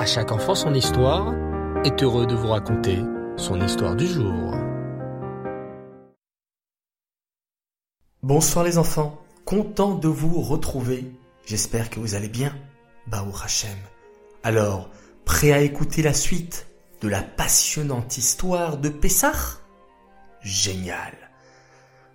À chaque enfant son histoire est heureux de vous raconter son histoire du jour. Bonsoir les enfants, content de vous retrouver. J'espère que vous allez bien. Baou Hachem. Alors, prêt à écouter la suite de la passionnante histoire de Pessah? Génial.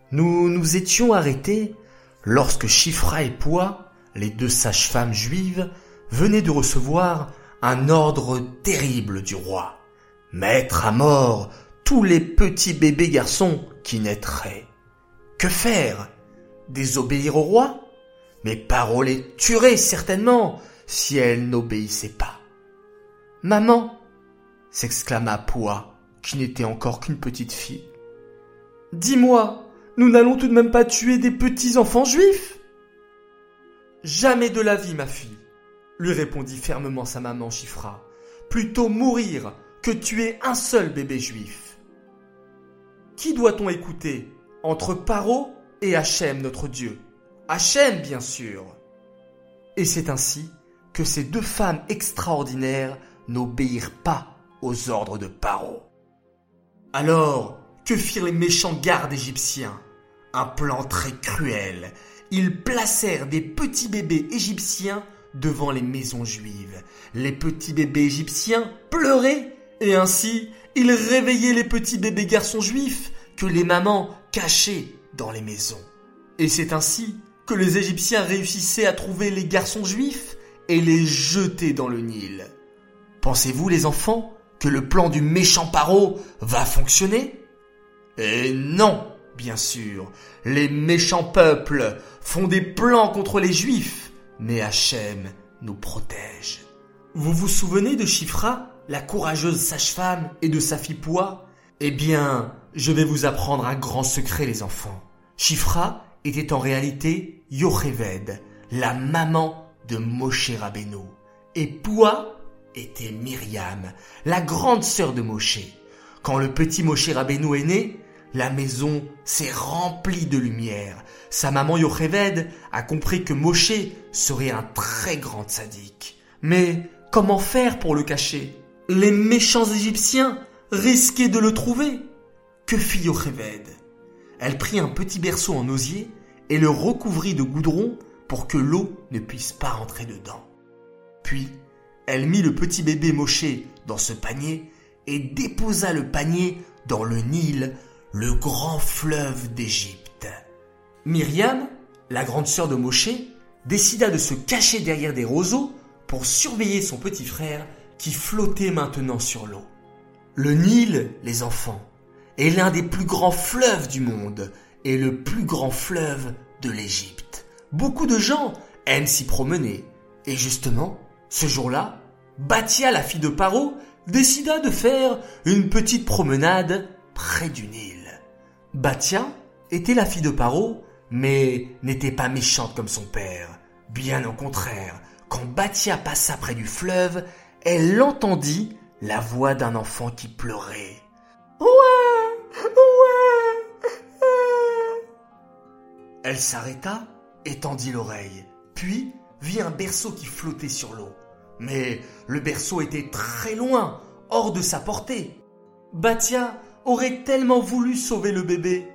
Nous nous étions arrêtés lorsque Chifra et Pois, les deux sages-femmes juives, venaient de recevoir un ordre terrible du roi. Mettre à mort tous les petits bébés garçons qui naîtraient. Que faire? Désobéir au roi? Mais Paro les tuerait certainement si elle n'obéissait pas. Maman s'exclama Poua, qui n'était encore qu'une petite fille. Dis-moi, nous n'allons tout de même pas tuer des petits enfants juifs? Jamais de la vie, ma fille, lui répondit fermement sa maman Chifra. Plutôt mourir que tuer un seul bébé juif. Qui doit-on écouter entre Paro et Hachem, notre Dieu? Hachem, bien sûr. Et c'est ainsi que ces deux femmes extraordinaires n'obéirent pas aux ordres de Paro. Alors, que firent les méchants gardes égyptiens? Un plan très cruel. Ils placèrent des petits bébés égyptiens devant les maisons juives. Les petits bébés égyptiens pleuraient et ainsi ils réveillaient les petits bébés garçons juifs que les mamans cachaient dans les maisons. Et c'est ainsi que les Égyptiens réussissaient à trouver les garçons juifs et les jeter dans le Nil. Pensez-vous les enfants que le plan du méchant Paro va fonctionner? Et non, bien sûr, les méchants peuples font des plans contre les juifs mais Hachem nous protège. Vous vous souvenez de Chifra, la courageuse sage-femme, et de sa fille Pois Eh bien, je vais vous apprendre un grand secret, les enfants. Chifra était en réalité Yocheved, la maman de Moshe Rabbeinu. Et Poua était Myriam, la grande sœur de Moshe. Quand le petit Moshe Rabbeinu est né, la maison s'est remplie de lumière. Sa maman Yocheved a compris que Moshe serait un très grand sadique. Mais comment faire pour le cacher? Les méchants Égyptiens risquaient de le trouver. Que fit Yocheved? Elle prit un petit berceau en osier et le recouvrit de goudron pour que l'eau ne puisse pas rentrer dedans. Puis, elle mit le petit bébé Moshe dans ce panier et déposa le panier dans le Nil le grand fleuve d'Égypte. Myriam, la grande sœur de Moshe, décida de se cacher derrière des roseaux pour surveiller son petit frère qui flottait maintenant sur l'eau. Le Nil, les enfants, est l'un des plus grands fleuves du monde et le plus grand fleuve de l'Égypte. Beaucoup de gens aiment s'y promener. Et justement, ce jour-là, Batia, la fille de Paro, décida de faire une petite promenade près du Nil. Batia était la fille de Paro, mais n'était pas méchante comme son père. Bien au contraire, quand Batia passa près du fleuve, elle entendit la voix d'un enfant qui pleurait. Ouais, ouais. Elle s'arrêta et tendit l'oreille. Puis vit un berceau qui flottait sur l'eau. Mais le berceau était très loin, hors de sa portée. Batia aurait tellement voulu sauver le bébé.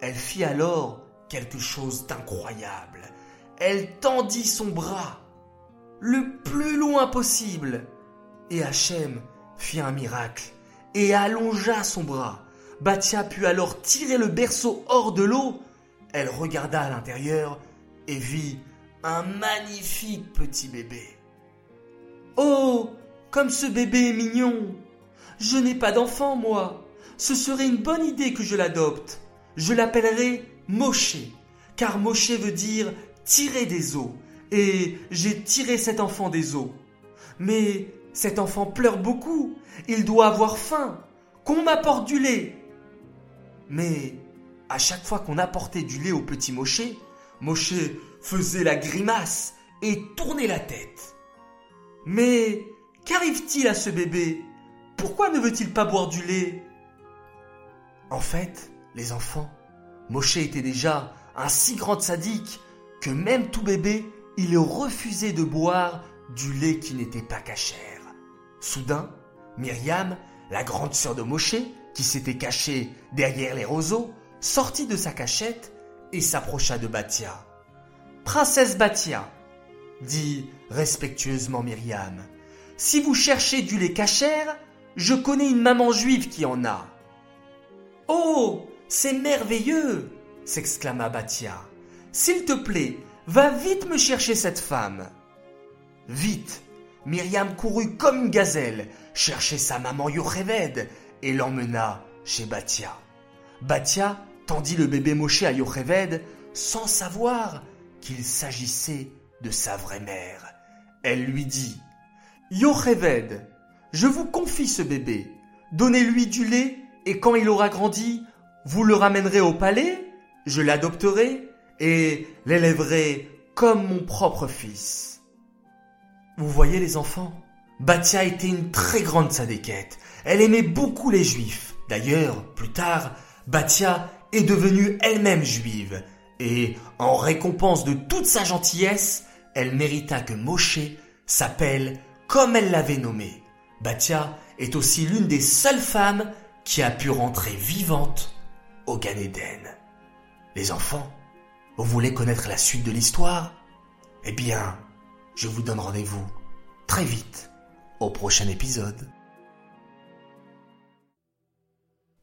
Elle fit alors quelque chose d'incroyable. Elle tendit son bras le plus loin possible. Et Hachem fit un miracle et allongea son bras. Batia put alors tirer le berceau hors de l'eau. Elle regarda à l'intérieur et vit un magnifique petit bébé. Oh, comme ce bébé est mignon. Je n'ai pas d'enfant, moi ce serait une bonne idée que je l'adopte. Je l'appellerai Moshe, car Moshe veut dire tirer des eaux, et j'ai tiré cet enfant des eaux. Mais cet enfant pleure beaucoup, il doit avoir faim, qu'on m'apporte du lait. Mais à chaque fois qu'on apportait du lait au petit Moshe, Moshe faisait la grimace et tournait la tête. Mais qu'arrive-t-il à ce bébé? Pourquoi ne veut-il pas boire du lait? En fait, les enfants, Moshe était déjà un si grand sadique que même tout bébé, il refusait de boire du lait qui n'était pas cachère. Soudain, Myriam, la grande sœur de Moshe, qui s'était cachée derrière les roseaux, sortit de sa cachette et s'approcha de Batia. Princesse Batia, dit respectueusement Myriam, si vous cherchez du lait cachère, je connais une maman juive qui en a. Oh, c'est merveilleux s'exclama Batia. S'il te plaît, va vite me chercher cette femme. Vite, Myriam courut comme une gazelle, chercher sa maman Yocheved et l'emmena chez Batia. Batia tendit le bébé Moshe à Yocheved sans savoir qu'il s'agissait de sa vraie mère. Elle lui dit Yocheved, je vous confie ce bébé. Donnez-lui du lait et quand il aura grandi, vous le ramènerez au palais, je l'adopterai et l'élèverai comme mon propre fils. Vous voyez les enfants, Batia était une très grande sadéquette. Elle aimait beaucoup les juifs. D'ailleurs, plus tard, Batia est devenue elle-même juive. Et en récompense de toute sa gentillesse, elle mérita que Moshe s'appelle comme elle l'avait nommé. Batia est aussi l'une des seules femmes qui a pu rentrer vivante au Gan Les enfants, vous voulez connaître la suite de l'histoire? Eh bien, je vous donne rendez-vous très vite au prochain épisode.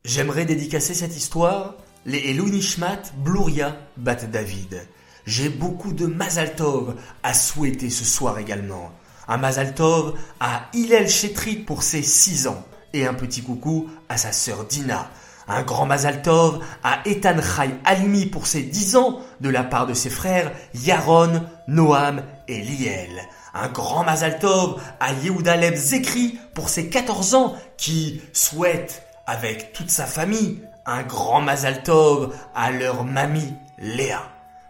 J'aimerais dédicacer cette histoire les Elou Nishmat Bluria Bat David. J'ai beaucoup de Mazaltov à souhaiter ce soir également. Un Mazaltov à Hillel Chetrit pour ses 6 ans et un petit coucou à sa sœur Dina. Un grand Mazaltov à Ethan Chai Almi pour ses 10 ans de la part de ses frères Yaron, Noam et Liel. Un grand Mazaltov à Yehuda Leb Zekri pour ses 14 ans qui souhaite avec toute sa famille un grand Mazaltov à leur mamie Léa.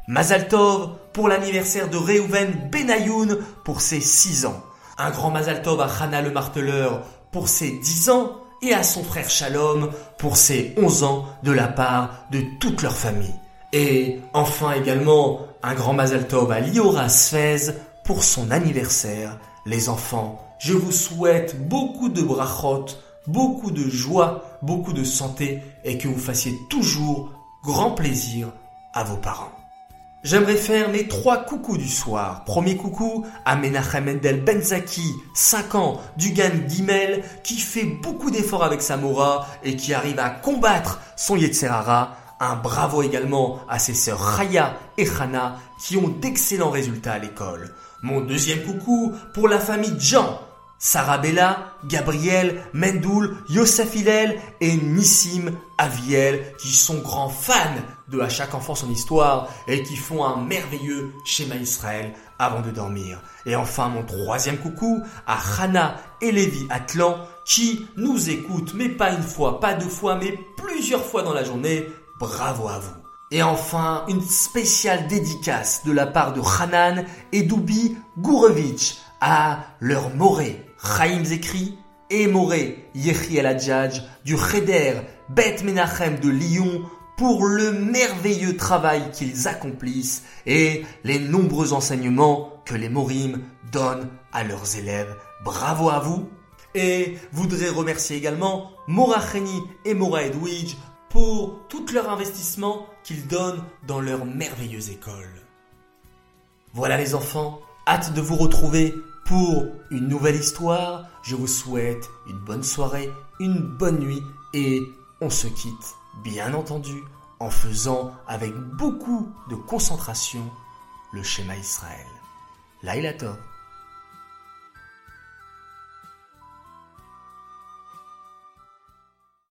Mazaltov pour l'anniversaire de Reuven Benayoun pour ses 6 ans. Un grand Mazaltov à Hana le marteleur pour ses 10 ans et à son frère Shalom pour ses 11 ans de la part de toute leur famille. Et enfin également un grand Mazaltov à Liora Sfez pour son anniversaire. Les enfants, je vous souhaite beaucoup de brachot, beaucoup de joie, beaucoup de santé et que vous fassiez toujours grand plaisir à vos parents. J'aimerais faire mes trois coucous du soir. Premier coucou à Menachem Mendel Benzaki, 5 ans, du gang Gimel, qui fait beaucoup d'efforts avec Samora et qui arrive à combattre son Yetzerara. Un bravo également à ses sœurs Raya et Hana qui ont d'excellents résultats à l'école. Mon deuxième coucou pour la famille Jean, Sarabella, Gabriel, Mendoul, Yosef et Nissim Aviel qui sont grands fans de À chaque enfant son histoire et qui font un merveilleux schéma Israël avant de dormir. Et enfin mon troisième coucou à Hana et Lévi Atlan qui nous écoutent mais pas une fois, pas deux fois mais plusieurs fois dans la journée. Bravo à vous. Et enfin, une spéciale dédicace de la part de Hanan et Doubi Gourevitch à leur moré Chaim Zekri et Moré Yechiel Adjadj du Cheder Bet Menachem de Lyon pour le merveilleux travail qu'ils accomplissent et les nombreux enseignements que les Morim donnent à leurs élèves. Bravo à vous Et voudrais remercier également Mora Cheni et Mora Edwidge pour tout leur investissement qu'ils donnent dans leur merveilleuse école. Voilà les enfants, hâte de vous retrouver pour une nouvelle histoire. Je vous souhaite une bonne soirée, une bonne nuit et on se quitte, bien entendu, en faisant avec beaucoup de concentration le schéma Israël. Laïla